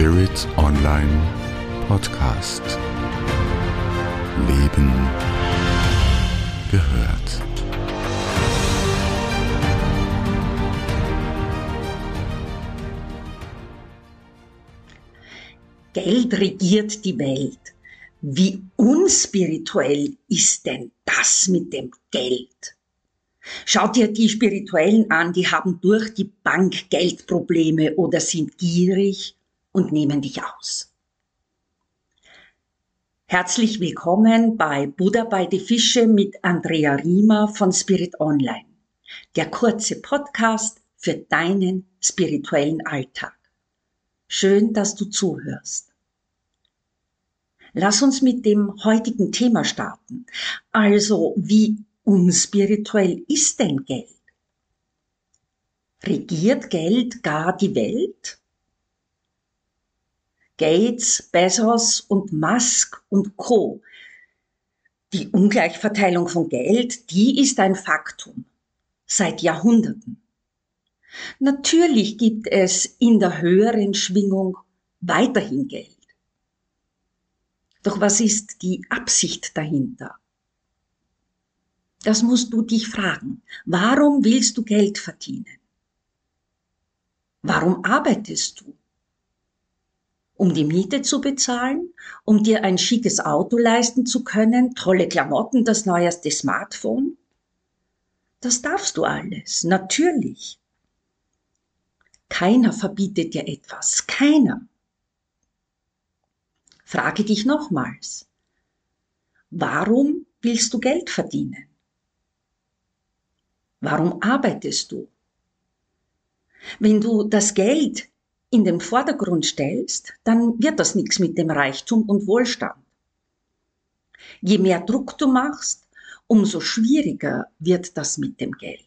Spirit Online Podcast. Leben gehört. Geld regiert die Welt. Wie unspirituell ist denn das mit dem Geld? Schau dir die Spirituellen an, die haben durch die Bank Geldprobleme oder sind gierig und nehmen dich aus. Herzlich willkommen bei Buddha bei die Fische mit Andrea Riemer von Spirit Online. Der kurze Podcast für deinen spirituellen Alltag. Schön, dass du zuhörst. Lass uns mit dem heutigen Thema starten. Also, wie unspirituell ist denn Geld? Regiert Geld gar die Welt? Gates, Bezos und Musk und Co. Die Ungleichverteilung von Geld, die ist ein Faktum. Seit Jahrhunderten. Natürlich gibt es in der höheren Schwingung weiterhin Geld. Doch was ist die Absicht dahinter? Das musst du dich fragen. Warum willst du Geld verdienen? Warum arbeitest du? Um die Miete zu bezahlen? Um dir ein schickes Auto leisten zu können? Tolle Klamotten, das neueste Smartphone? Das darfst du alles, natürlich. Keiner verbietet dir etwas, keiner. Frage dich nochmals. Warum willst du Geld verdienen? Warum arbeitest du? Wenn du das Geld in den Vordergrund stellst, dann wird das nichts mit dem Reichtum und Wohlstand. Je mehr Druck du machst, umso schwieriger wird das mit dem Geld.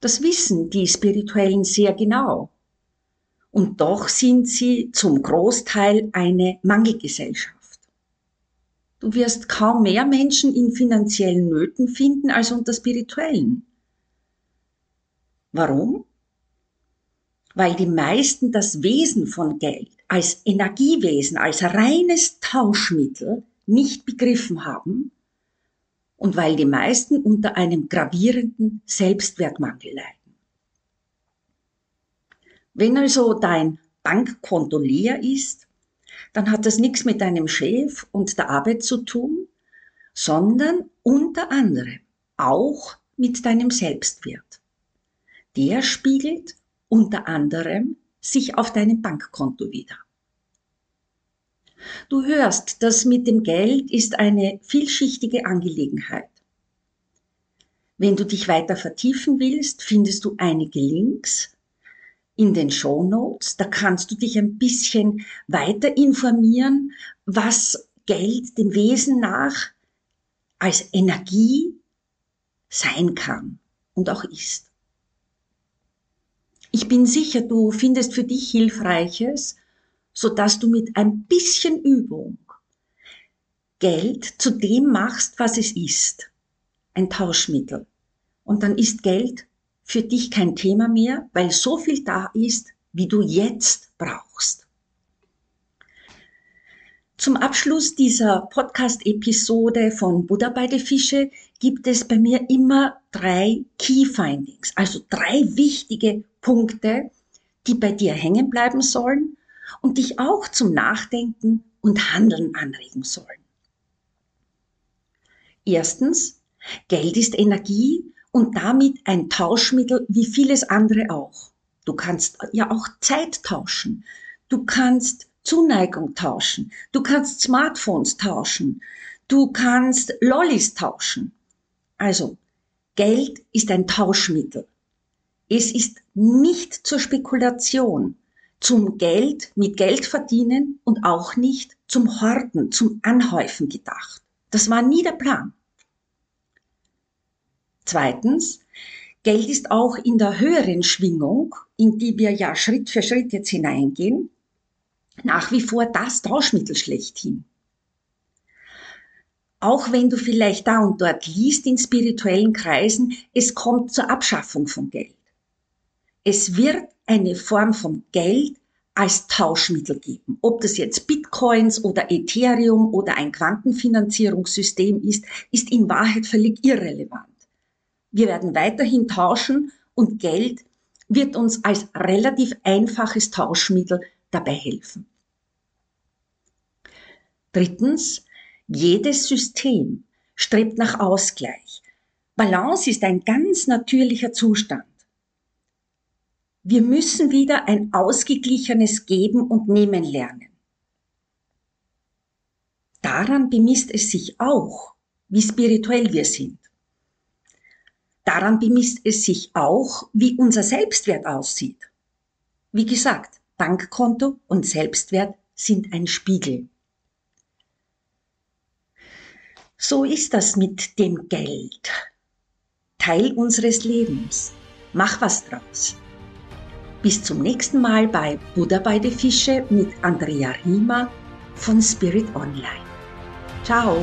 Das wissen die Spirituellen sehr genau und doch sind sie zum Großteil eine Mangelgesellschaft. Du wirst kaum mehr Menschen in finanziellen Nöten finden als unter spirituellen. Warum? Weil die meisten das Wesen von Geld als Energiewesen, als reines Tauschmittel nicht begriffen haben und weil die meisten unter einem gravierenden Selbstwertmangel leiden. Wenn also dein Bankkonto leer ist, dann hat das nichts mit deinem Chef und der Arbeit zu tun, sondern unter anderem auch mit deinem Selbstwert. Der spiegelt unter anderem sich auf deinem Bankkonto wieder. Du hörst, das mit dem Geld ist eine vielschichtige Angelegenheit. Wenn du dich weiter vertiefen willst, findest du einige Links in den Show Notes. Da kannst du dich ein bisschen weiter informieren, was Geld dem Wesen nach als Energie sein kann und auch ist. Ich bin sicher, du findest für dich Hilfreiches, so dass du mit ein bisschen Übung Geld zu dem machst, was es ist. Ein Tauschmittel. Und dann ist Geld für dich kein Thema mehr, weil so viel da ist, wie du jetzt brauchst. Zum Abschluss dieser Podcast-Episode von Buddha bei den Fische gibt es bei mir immer drei Key Findings, also drei wichtige Punkte, die bei dir hängen bleiben sollen und dich auch zum Nachdenken und Handeln anregen sollen. Erstens, Geld ist Energie und damit ein Tauschmittel wie vieles andere auch. Du kannst ja auch Zeit tauschen. Du kannst Zuneigung tauschen. Du kannst Smartphones tauschen. Du kannst Lollis tauschen. Also, Geld ist ein Tauschmittel. Es ist nicht zur Spekulation, zum Geld mit Geld verdienen und auch nicht zum Horten, zum Anhäufen gedacht. Das war nie der Plan. Zweitens, Geld ist auch in der höheren Schwingung, in die wir ja Schritt für Schritt jetzt hineingehen, nach wie vor das Tauschmittel schlechthin. Auch wenn du vielleicht da und dort liest in spirituellen Kreisen, es kommt zur Abschaffung von Geld. Es wird eine Form von Geld als Tauschmittel geben. Ob das jetzt Bitcoins oder Ethereum oder ein Quantenfinanzierungssystem ist, ist in Wahrheit völlig irrelevant. Wir werden weiterhin tauschen und Geld wird uns als relativ einfaches Tauschmittel dabei helfen. Drittens, jedes System strebt nach Ausgleich. Balance ist ein ganz natürlicher Zustand. Wir müssen wieder ein ausgeglichenes Geben und Nehmen lernen. Daran bemisst es sich auch, wie spirituell wir sind. Daran bemisst es sich auch, wie unser Selbstwert aussieht. Wie gesagt, Bankkonto und Selbstwert sind ein Spiegel. So ist das mit dem Geld. Teil unseres Lebens. Mach was draus. Bis zum nächsten Mal bei Buddha bei die Fische mit Andrea Riemer von Spirit Online. Ciao!